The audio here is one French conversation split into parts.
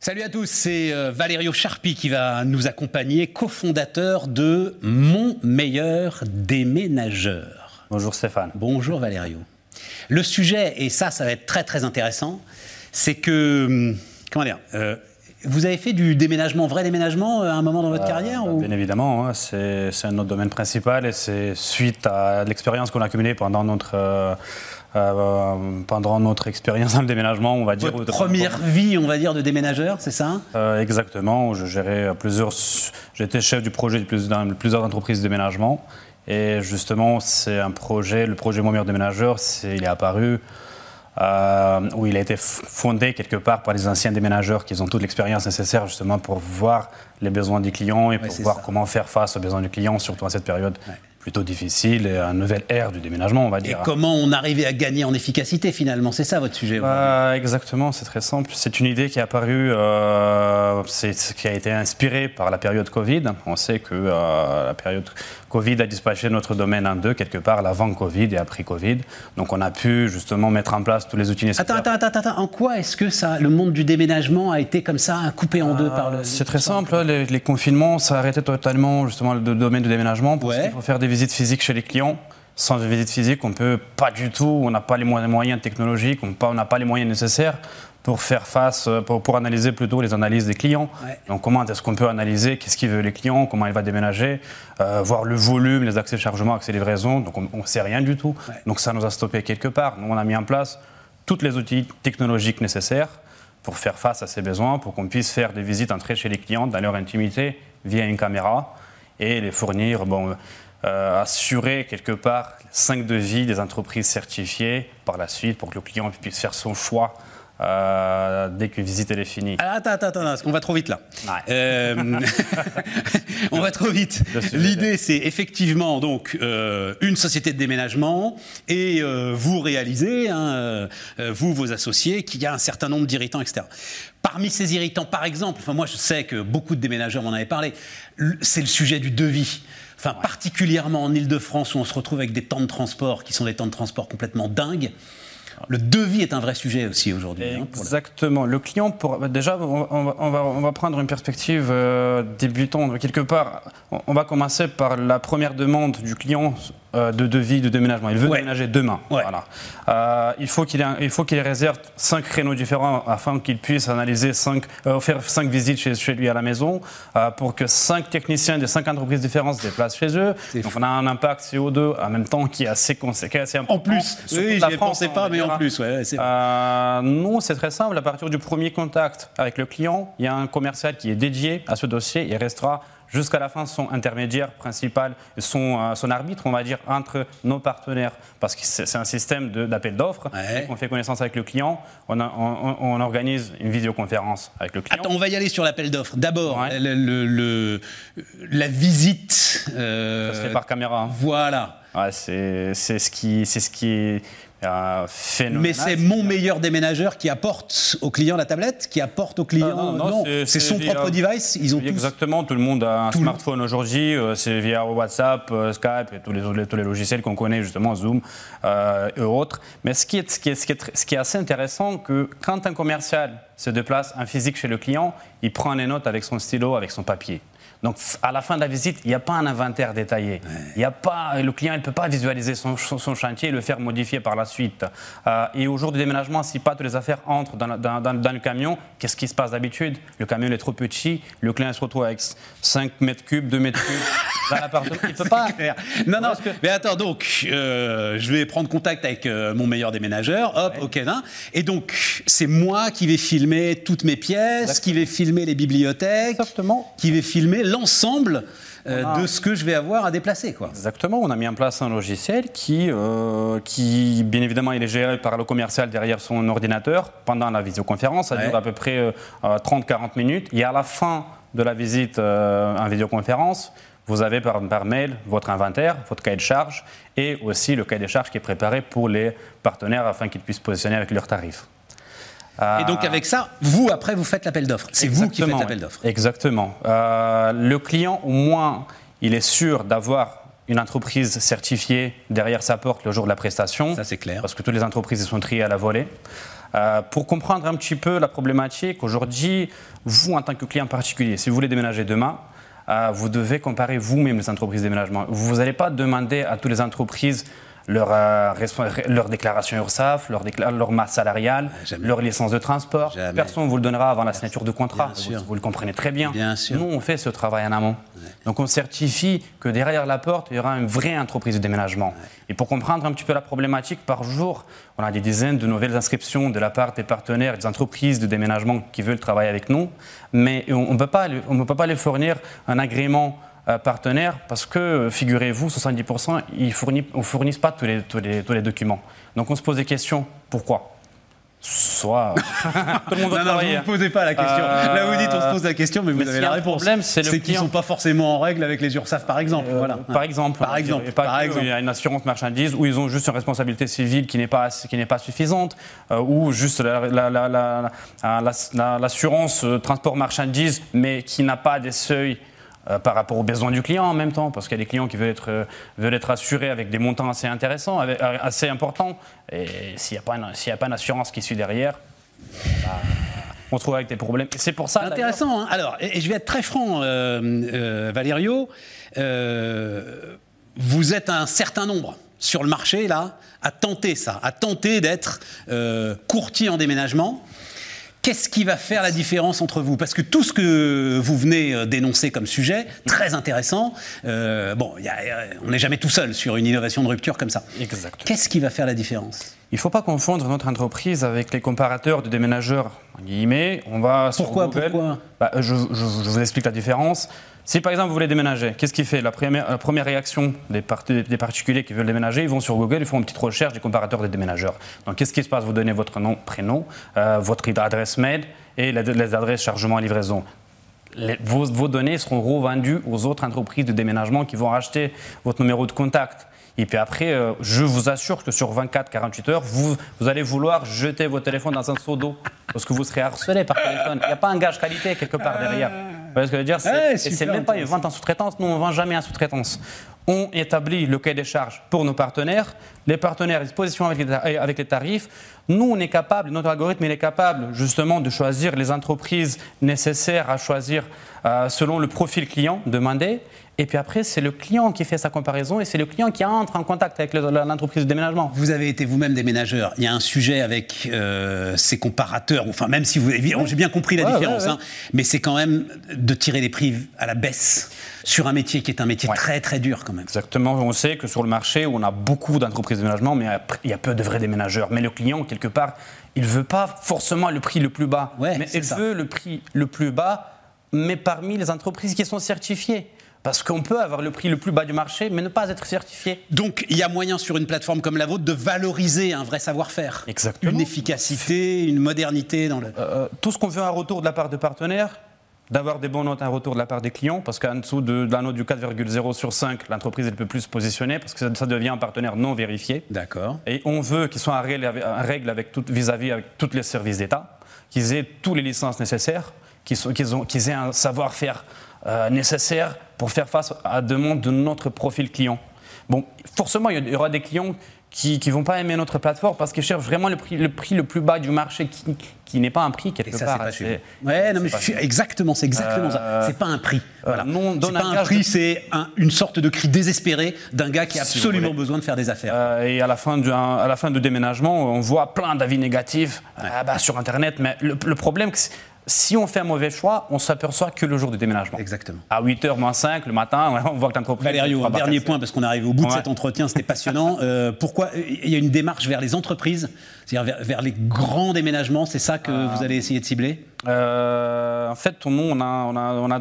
Salut à tous, c'est euh, Valerio Charpi qui va nous accompagner, cofondateur de Mon meilleur déménageur. Bonjour Stéphane. Bonjour Valerio. Le sujet, et ça, ça va être très très intéressant, c'est que, hum, comment dire, euh, vous avez fait du déménagement, vrai déménagement, euh, à un moment dans votre carrière ou... Bien évidemment, hein, c'est c'est notre domaine principal et c'est suite à l'expérience qu'on a accumulée pendant notre, euh, pendant notre expérience dans le déménagement, on va dire. Votre première vie, on va dire, de déménageur, c'est ça? Euh, exactement, je gérais plusieurs. J'étais chef du projet dans plusieurs entreprises de déménagement. Et justement, c'est un projet, le projet Mon meilleur déménageur, il est apparu euh, où il a été fondé quelque part par les anciens déménageurs qui ont toute l'expérience nécessaire justement pour voir les besoins du client et pour voir ça. comment faire face aux besoins du client, surtout à cette période Ouais. Plutôt difficile et à une nouvelle ère du déménagement, on va Et dire. comment on arrivait à gagner en efficacité finalement? C'est ça votre sujet. Euh, exactement, c'est très simple. C'est une idée qui est apparue, euh, c'est ce qui a été inspiré par la période Covid. On sait que euh, la période Covid a dispatché notre domaine en deux, quelque part, l'avant Covid et après Covid. Donc on a pu justement mettre en place tous les outils nécessaires. Attends, attends, attends, attends, en quoi est-ce que ça, le monde du déménagement a été comme ça, coupé en deux par le... C'est très simple, hein, les, les confinements, ça a arrêté totalement justement le domaine du déménagement parce Ouais. qu'il faut faire des visites physiques chez les clients. Sans visite physique, on peut pas du tout, on n'a pas les moyens technologiques, on n'a pas les moyens nécessaires pour faire face, euh, pour, pour analyser plutôt les analyses des clients. Ouais. Donc comment est-ce qu'on peut analyser qu'est-ce qu'ils veulent les clients, comment il va déménager, euh, voir le volume, les accès de chargement, accès de livraison. Donc on ne sait rien du tout. Ouais. Donc ça nous a stoppé quelque part. Nous on a mis en place tous les outils technologiques nécessaires pour faire face à ces besoins, pour qu'on puisse faire des visites, entrer chez les clients dans leur intimité via une caméra et les fournir, bon, euh, assurer quelque part cinq devis des entreprises certifiées par la suite pour que le client puisse faire son choix euh, dès que visite elle est finie. Alors, attends, attends, attends, parce qu'on va trop vite là. Ouais. Euh, on va trop vite. L'idée, c'est effectivement donc euh, une société de déménagement et vous réalisez, hein, vous, vos associés, qu'il y a un certain nombre d'irritants, etc. Parmi ces irritants, par exemple, enfin moi je sais que beaucoup de déménageurs m'en avaient parlé, c'est le sujet du devis. Enfin, particulièrement en Ile-de-France où on se retrouve avec des temps de transport qui sont des temps de transport complètement dingues. Le devis est un vrai sujet aussi aujourd'hui. hein, le- Exactement. Le client, pour, déjà, on, va, on va- on va prendre une perspective euh, débutante. Quelque part, on, va commencer par la première demande du client de devis de déménagement. Il veut Ouais. déménager demain. Ouais. Voilà. Euh, il faut qu'il ait- il faut qu'il réserve cinq créneaux différents afin qu'il puisse analyser cinq, euh, faire cinq visites chez, chez lui à la maison euh, pour que cinq techniciens de cinq entreprises différentes se déplacent chez eux. Donc fou. on a un impact CO2 en même temps qui est assez, consé- qui est assez important. En plus, oui, j'y France, pensais pas, mais en plus, ouais. Euh, nous, c'est très simple. À partir du premier contact avec le client, il y a un commercial qui est dédié à ce dossier. Il restera jusqu'à la fin son intermédiaire principal, son, euh, son arbitre, on va dire, entre nos partenaires. Parce que c'est un système d'appel d'offres. Ouais. On fait connaissance avec le client. On, a- on- on- on organise une vidéoconférence avec le client. Attends, on va y aller sur l'appel d'offres. D'abord, Ouais. le, le- le- la visite. euh, Ça se fait par caméra. hein. Voilà. Ouais, c'est c'est ce qui, c'est ce qui est euh, phénoménal. Mais c'est mon meilleur déménageur qui apporte au client la tablette, qui apporte au client. Ah, non, non, c'est- c'est c'est son via- propre device. Ils ont tous. Exactement, tout le monde a un Tout smartphone aujourd'hui, euh, c'est via WhatsApp, euh, Skype et tous les, tous les logiciels qu'on connaît justement, Zoom euh, et autres. Mais ce qui, est, ce, qui est, ce, qui est, ce qui est assez intéressant, que quand un commercial se déplace en physique chez le client, il prend les notes avec son stylo, avec son papier. Donc à la fin de la visite, il n'y a pas un inventaire détaillé. Il y a pas, le client ne peut pas visualiser son, chantier et le faire modifier par la suite. Euh, et au jour du déménagement, si pas toutes les affaires entrent dans, dans- dans- dans le camion, qu'est-ce qui se passe d'habitude? Le camion est trop petit, le client se retrouve avec 5 mètres cubes, 2 mètres cubes dans l'appartement. Il ne peut pas. Clair. Non, non, mais attends, donc, euh, je vais prendre contact avec euh, mon meilleur déménageur, hop, ok, nan. et donc, c'est moi qui vais filmer toutes mes pièces, qui vais filmer les bibliothèques, Exactement. qui vais filmer l'ensemble euh, de ce que je vais avoir à déplacer, quoi. Exactement, on a mis en place un logiciel qui, euh, qui bien évidemment, il est géré par le commercial derrière son ordinateur pendant la visioconférence. Ça Ouais. dure à peu près euh, euh, 30-40 minutes. Et à la fin de la visite euh, en vidéoconférence, vous avez par, par mail votre inventaire, votre cahier de charge et aussi le cahier de charge qui est préparé pour les partenaires afin qu'ils puissent positionner avec leurs tarifs. Et donc, avec ça, vous, après, vous faites l'appel d'offres. C'est vous qui faites l'appel d'offres. Exactement. Euh, le client, au moins, il est sûr d'avoir une entreprise certifiée derrière sa porte le jour de la prestation. Ça, c'est clair. Parce que toutes les entreprises sont triées à la volée. Euh, pour comprendre un petit peu la problématique, aujourd'hui, vous, en tant que client particulier, si vous voulez déménager demain, euh, vous devez comparer vous-même les entreprises de déménagement. Vous n'allez pas demander à toutes les entreprises leur, euh, leur déclaration URSAF, leur, leur masse salariale, leur licence de transport. Personne ne vous le donnera avant la signature de contrat. Vous, le comprenez très bien. bien sûr. Nous, on fait ce travail en amont. Donc on certifie que derrière la porte, il y aura une vraie entreprise de déménagement. Et pour comprendre un petit peu la problématique, par jour, on a des dizaines de nouvelles inscriptions de la part des partenaires, des entreprises de déménagement qui veulent travailler avec nous, mais on ne peut, pas, on peut pas les fournir un agrément partenaires parce que, figurez-vous, 70%, ils ne fournissent pas tous les, tous, les, tous les documents. Donc on se pose des questions. Pourquoi? Soit tout le monde non, non, vous ne posez pas la question. Euh, Là, vous dites, on se pose la question, mais vous avez la réponse. C'est qu'ils ne sont pas forcément en règle avec les URSAF, par exemple. Euh, voilà. Par exemple. Par exemple. par exemple. Il y a une assurance marchandise où ils ont juste une responsabilité civile qui n'est pas, qui n'est pas suffisante, ou juste l'assurance la, transport marchandise, mais qui n'a pas des seuils euh, par rapport aux besoins du client en même temps, parce qu'il y a des clients qui veulent être, euh, veulent être assurés avec des montants assez intéressants, euh, assez importants. Et s'il n'y a, pas une, a pas une assurance qui suit derrière, bah, on se trouve avec des problèmes. C'est pour ça. Intéressant. Hein. Alors, et, je vais être très franc, euh, Valerio. vous êtes un certain nombre sur le marché, là, à tenter ça, à tenter d'être courtier en déménagement. Qu'est-ce qui va faire la différence entre vous? Parce que tout ce que vous venez euh, d'énoncer comme sujet, très intéressant, euh, bon, on n'est jamais tout seul sur une innovation de rupture comme ça. Exact. Qu'est-ce qui va faire la différence? Il ne faut pas confondre notre entreprise avec les comparateurs de déménageurs. On va pourquoi, sur Pourquoi? Bah, je, vous explique la différence. Si par exemple vous voulez déménager, qu'est-ce qui fait? La première, réaction des, des, particuliers qui veulent déménager Ils vont sur Google, ils font une petite recherche des comparateurs de déménageurs. Donc qu'est-ce qui se passe? Vous donnez votre nom, prénom, euh, votre adresse mail et les, adresses chargement et livraison. vos, vos, données seront revendues aux autres entreprises de déménagement qui vont racheter votre numéro de contact. Et puis après, euh, je vous assure que sur 24-48 heures, vous, vous allez vouloir jeter votre téléphone dans un seau d'eau parce que vous serez harcelé par téléphone. Il n'y a pas un gage qualité quelque part derrière. Vous voyez ce que je veux dire C'est même pas une vente en sous-traitance. Nous, on ne vend jamais en sous-traitance. On établit le cahier des charges pour nos partenaires. Les partenaires ils se positionnent avec les tarifs. Nous, on est capable, notre algorithme, il est capable justement de choisir les entreprises nécessaires à choisir euh, selon le profil client demandé. Et puis après, c'est le client qui fait sa comparaison et c'est le client qui entre en contact avec l'entreprise de déménagement. Vous avez été vous-même déménageur. Il y a un sujet avec euh, ces comparateurs, enfin même si vous... J'ai bien compris la différence, hein, mais c'est quand même de tirer les prix à la baisse sur un métier qui est un métier très très dur quand même. Exactement. On sait que sur le marché, on a beaucoup d'entreprises de déménagement, mais il y a peu de vrais déménageurs. Mais le client, quelque part, il ne veut pas forcément le prix le plus bas, mais il veut le prix le plus bas, mais parmi les entreprises qui sont certifiées. Parce qu'on peut avoir le prix le plus bas du marché, mais ne pas être certifié. Donc, il y a moyen sur une plateforme comme la vôtre de valoriser un vrai savoir-faire. Exactement. Une efficacité, une modernité dans le. Euh, tout ce qu'on veut un retour de la part de partenaires, d'avoir des bons notes, un retour de la part des clients, parce qu'en dessous de, la note du 4,0 sur 5, l'entreprise ne peut plus se positionner, parce que ça, devient un partenaire non vérifié. D'accord. Et on veut qu'ils soient en règle avec, vis-à-vis avec tous les services d'État, qu'ils aient toutes les licences nécessaires, qu'ils aient un savoir-faire euh, nécessaires pour faire face à la demande de notre profil client. Bon, forcément, il y aura des clients qui ne vont pas aimer notre plateforme parce qu'ils cherchent vraiment le prix, le prix le plus bas du marché qui, n'est pas un prix quelque ça, part. C'est ouais, non, mais exactement, c'est exactement ça. Euh, c'est pas un prix. Voilà. Non, c'est pas un, prix, c'est une sorte de cri désespéré d'un gars qui a absolument besoin de faire des affaires. Euh, et à la fin du à la fin du déménagement, on voit plein d'avis négatifs ah bah, sur Internet. Mais le, le problème, si on fait un mauvais choix, on s'aperçoit que le jour du déménagement. Exactement. À 8h moins 5 le matin, on voit que l'entreprise. Valério, un dernier point, parce qu'on arrive au bout de cet entretien, c'était passionnant. Euh, pourquoi il y a une démarche vers les entreprises, c'est-à-dire vers, les grands déménagements, c'est ça que vous allez essayer de cibler? Euh, En fait, on a, on a, on a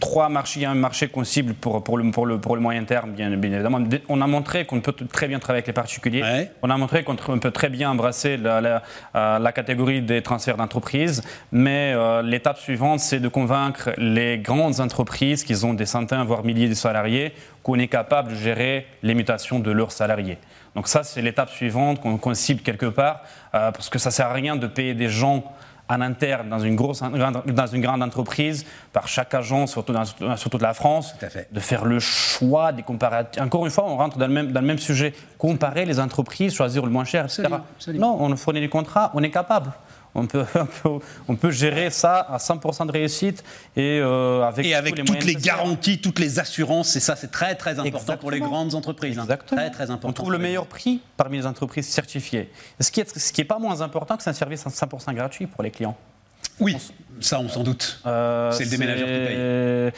trois marchés, il y a un marché qu'on cible pour, pour, le, pour, le, pour le moyen terme, bien, évidemment. On a montré qu'on peut très bien travailler avec les particuliers. On a montré qu'on peut très bien embrasser la, la, euh, la catégorie des transferts d'entreprise. Mais euh, l'étape suivante, c'est de convaincre les grandes entreprises qui ont des centaines, voire milliers de salariés, qu'on est capable de gérer les mutations de leurs salariés. Donc ça, c'est l'étape suivante qu'on cible quelque part, euh, parce que ça ne sert à rien de payer des gens en interne dans une, grosse, dans une grande entreprise, par chaque agent, dans, sur toute la France, de faire le choix des comparatifs. Encore une fois, on rentre dans le, même, dans le même sujet. Comparer les entreprises, choisir le moins cher, etc. Non, on fournit des contrats, on est capable. On peut, on peut, gérer ça à 100% de réussite et euh, avec, et avec toutes les garanties, toutes les assurances. Et ça, c'est très très important pour les grandes entreprises. Hein. Très, très important. On trouve le meilleur prix parmi les entreprises certifiées. Ce qui est, ce qui est pas moins important que c'est un service à 100% gratuit pour les clients. Oui, ça on s'en doute. Euh, c'est le déménageur qui paye. Euh,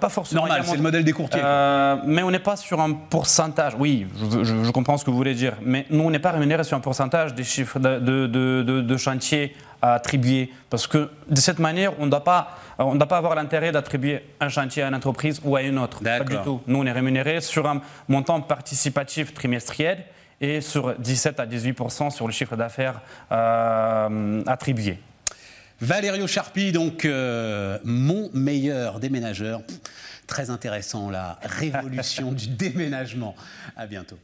pas forcément. Normal, c'est le modèle des courtiers. Euh, mais on n'est pas sur un pourcentage. Oui, je, comprends ce que vous voulez dire. Mais nous, on n'est pas rémunéré sur un pourcentage des chiffres de, de, de, chantiers à attribuer. Parce que de cette manière, on ne doit pas, on doit pas avoir l'intérêt d'attribuer un chantier à une entreprise ou à une autre. Pas du tout. Nous, on est rémunéré sur un montant participatif trimestriel et sur 17 à 18 sur le chiffre d'affaires attribué. Valério Charpie, donc euh, mon meilleur déménageur. Très intéressant, la révolution du déménagement. À bientôt.